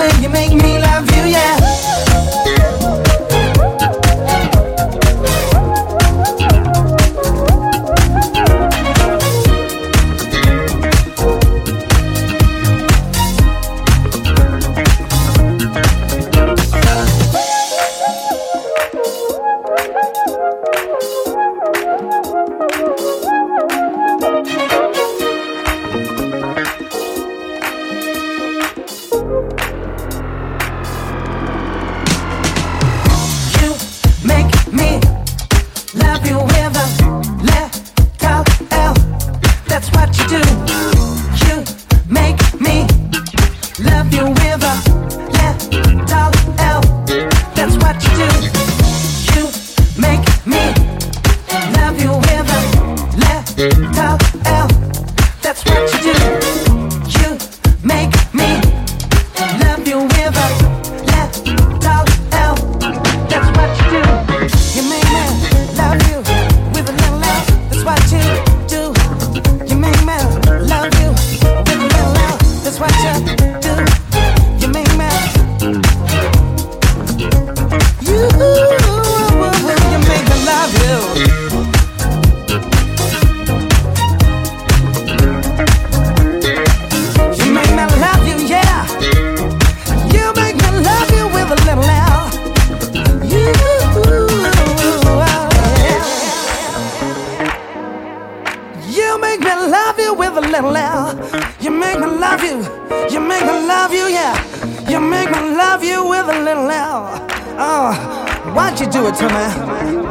way you make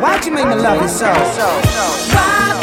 Why'd you make me love you so? Why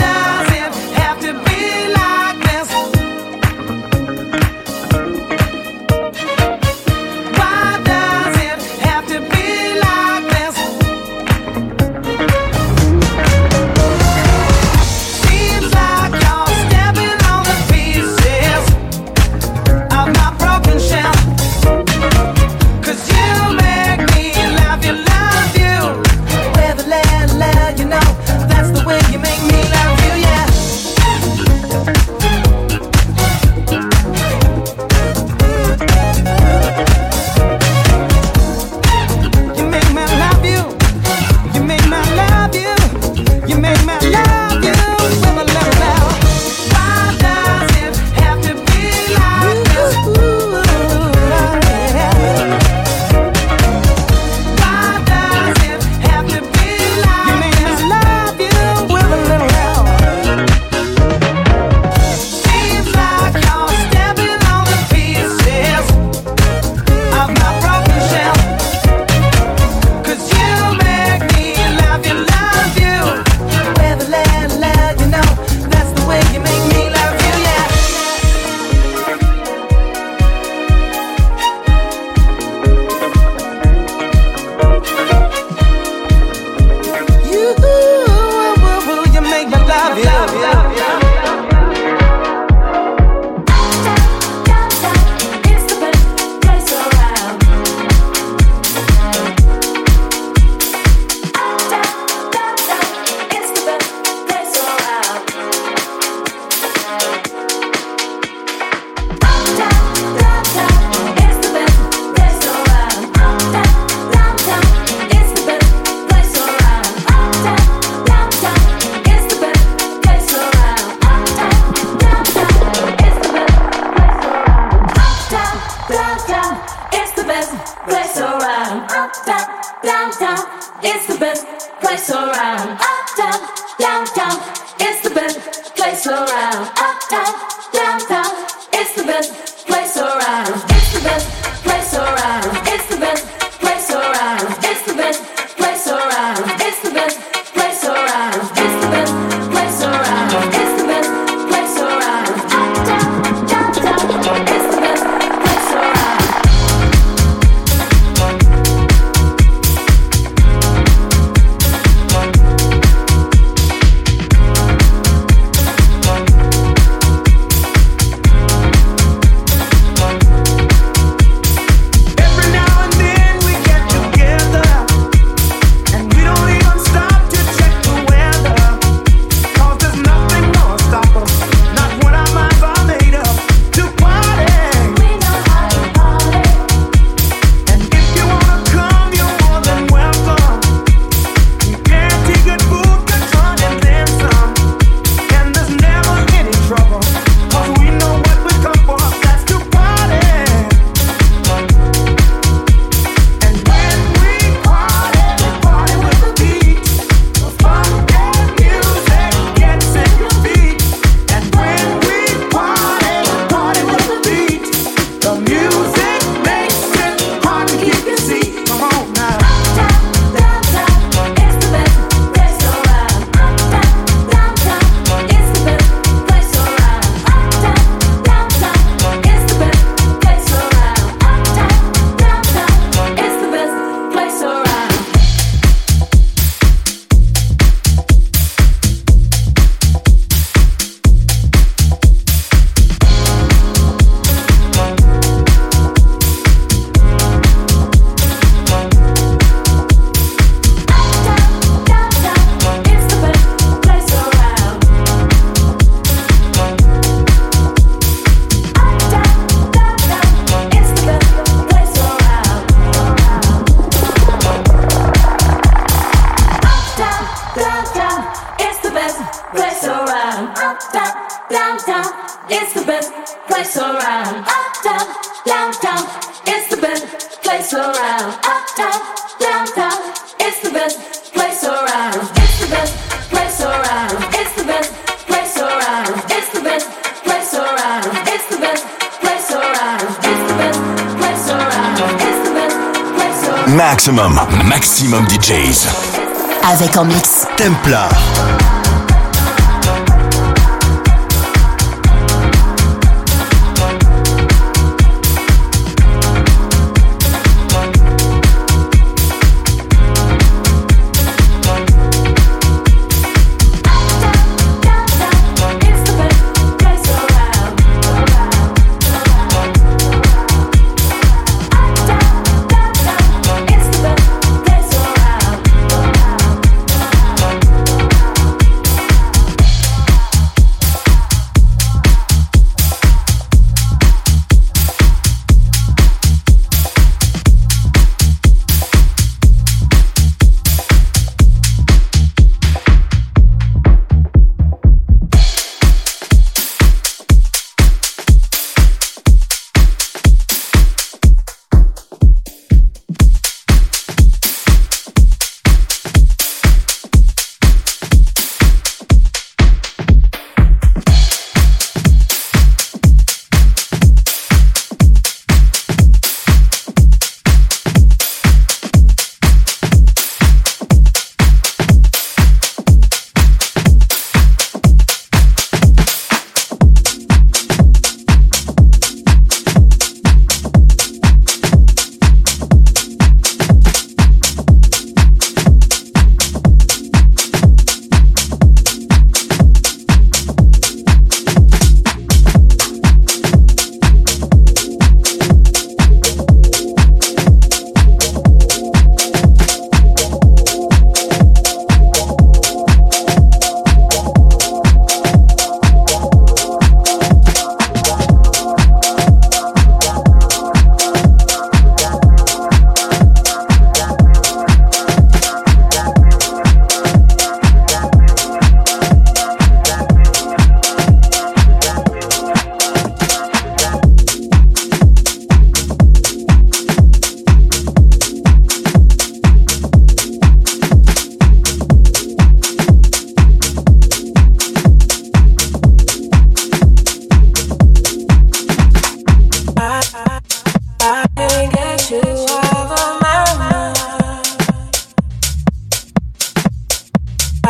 Avec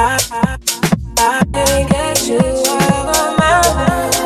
I, I, I can't get you out of my mind.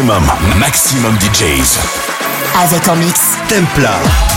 Maximum, maximum DJs. Avec en mix Templar.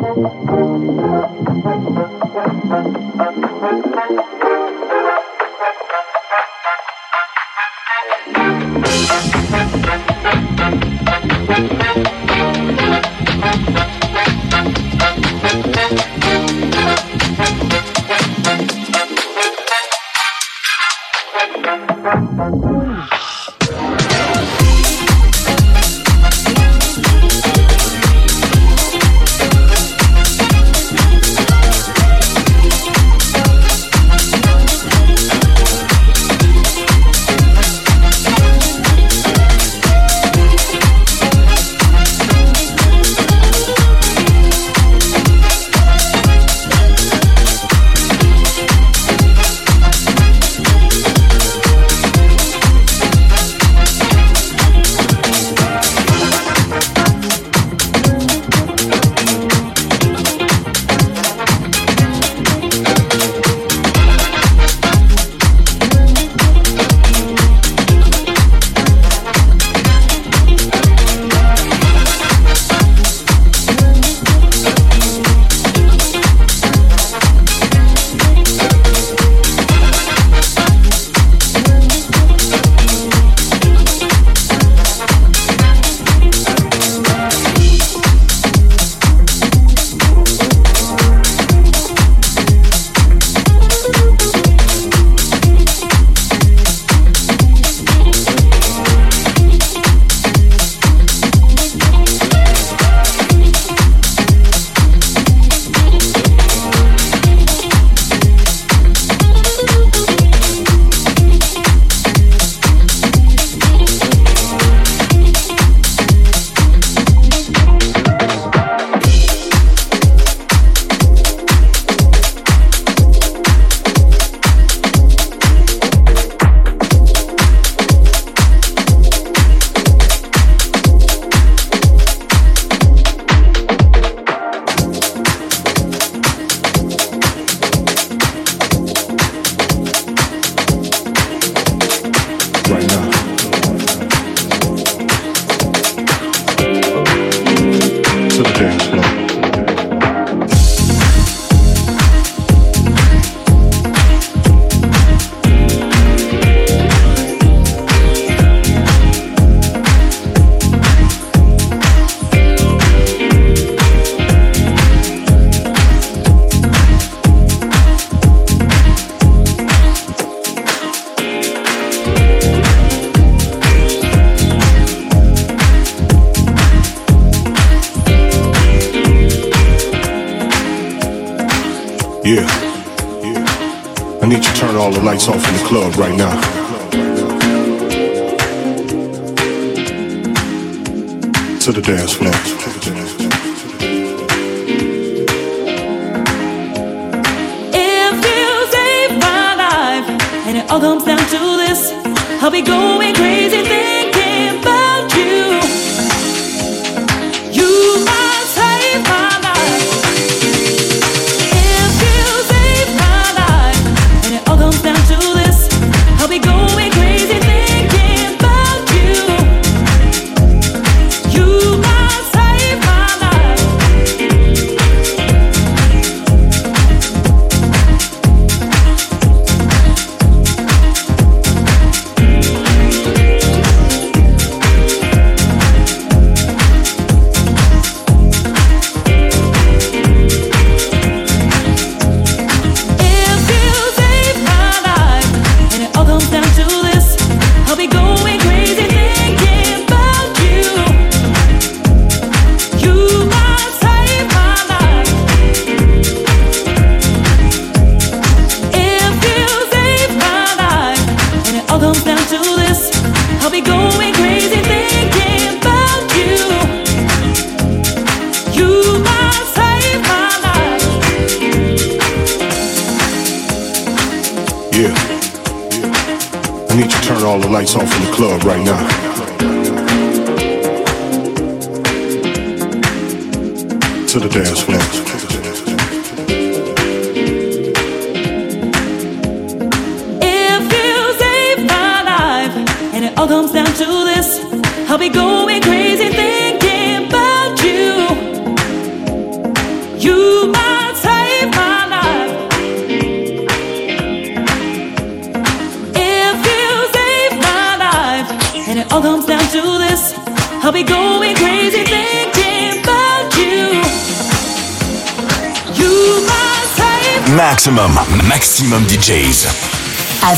Thank you.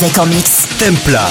Avec en mix Templar.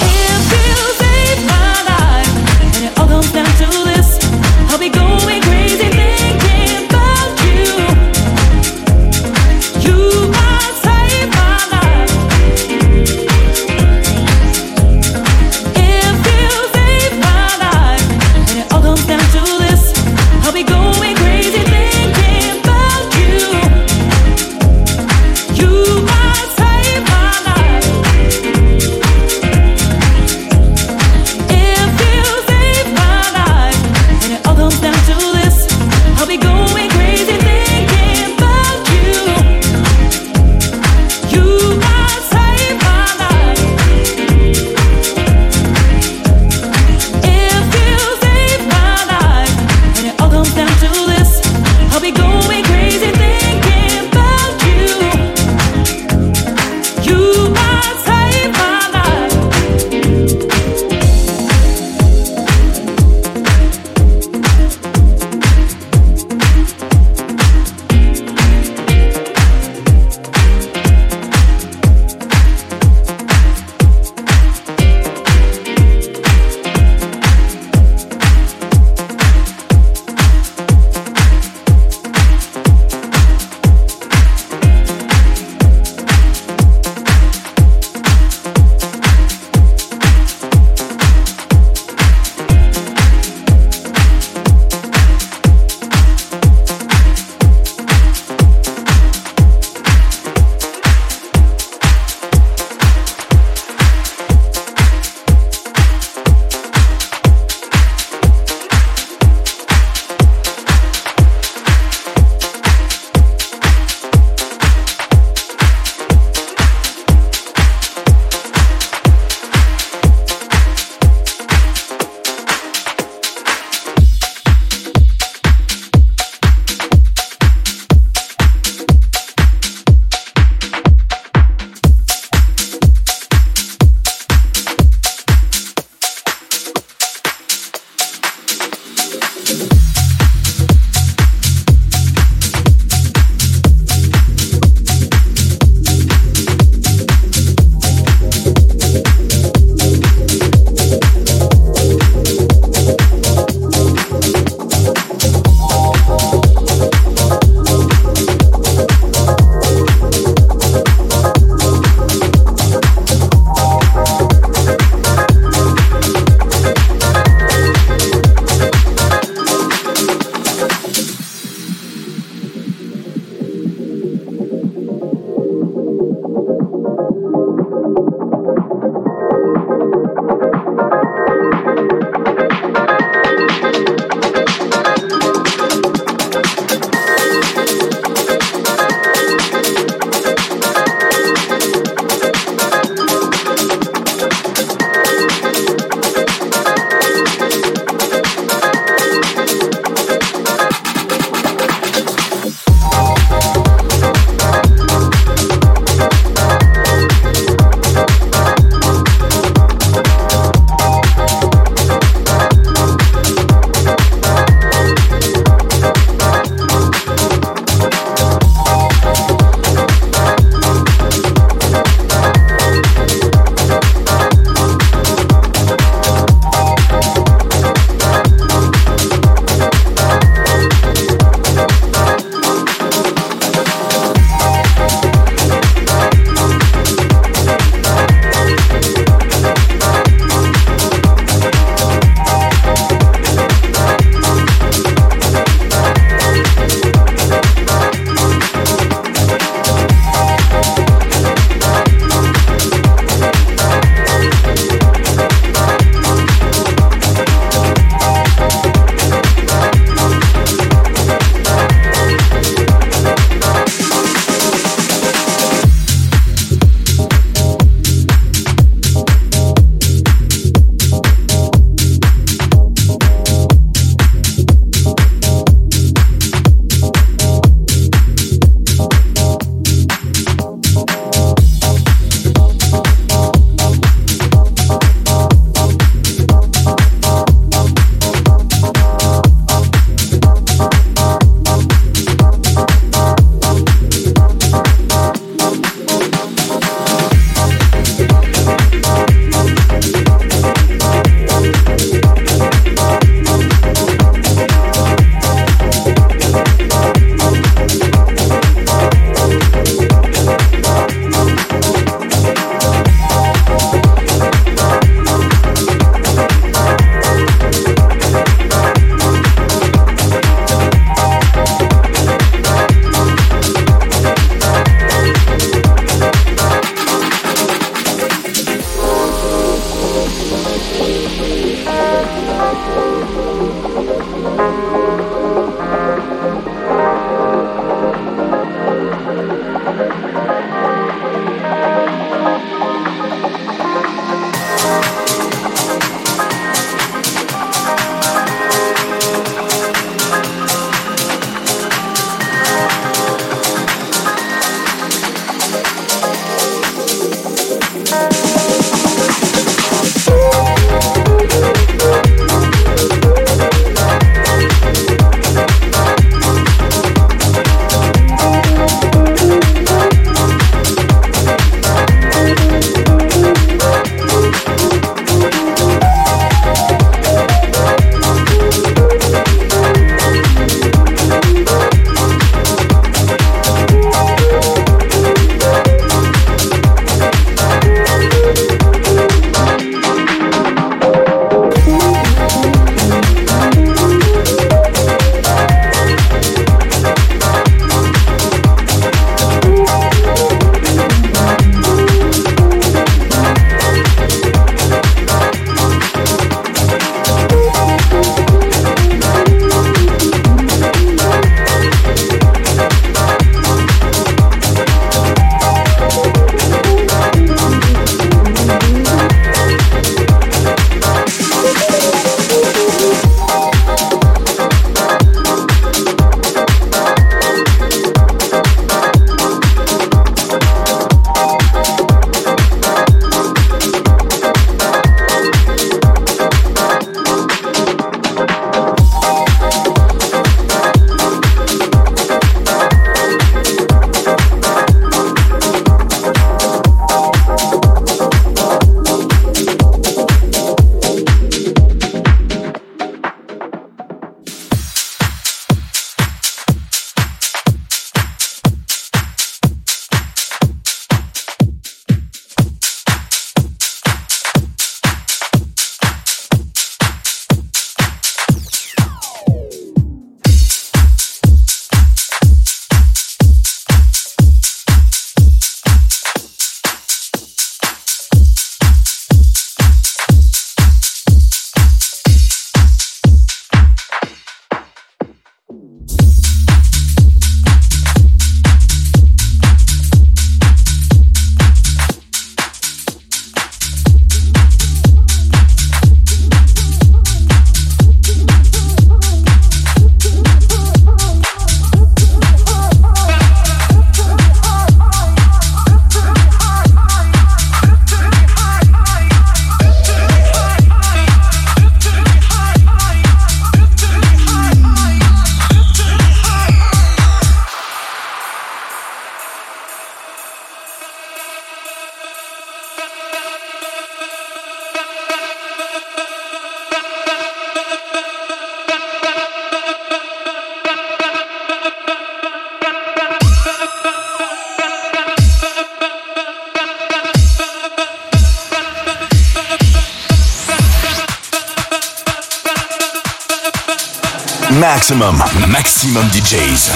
Maximum, maximum DJs.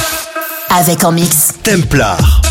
Avec en mix Templar.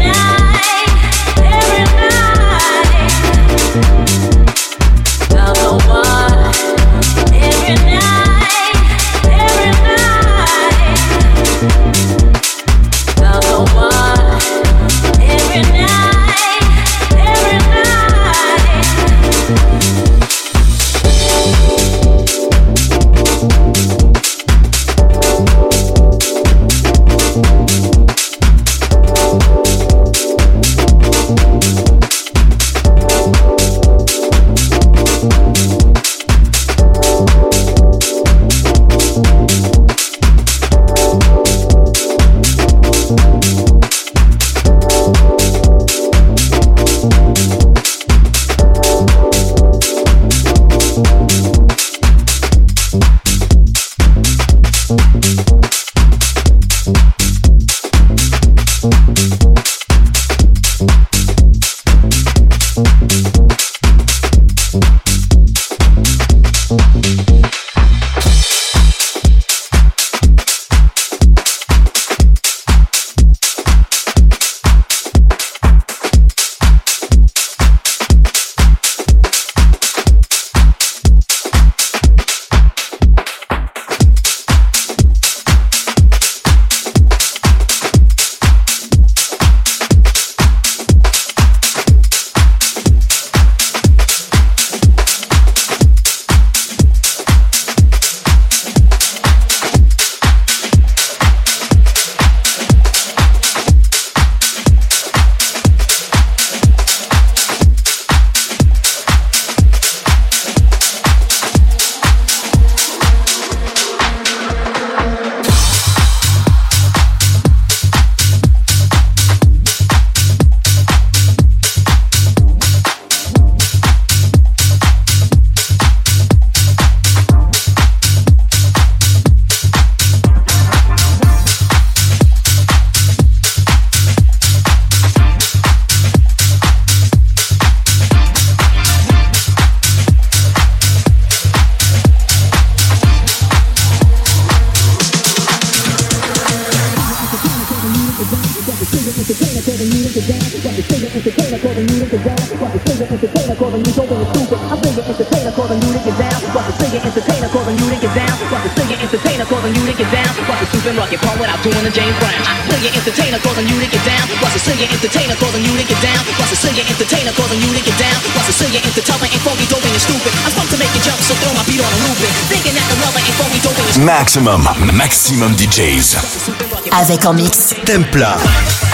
now. Maximum, maximum DJs. Avec en mix Templar.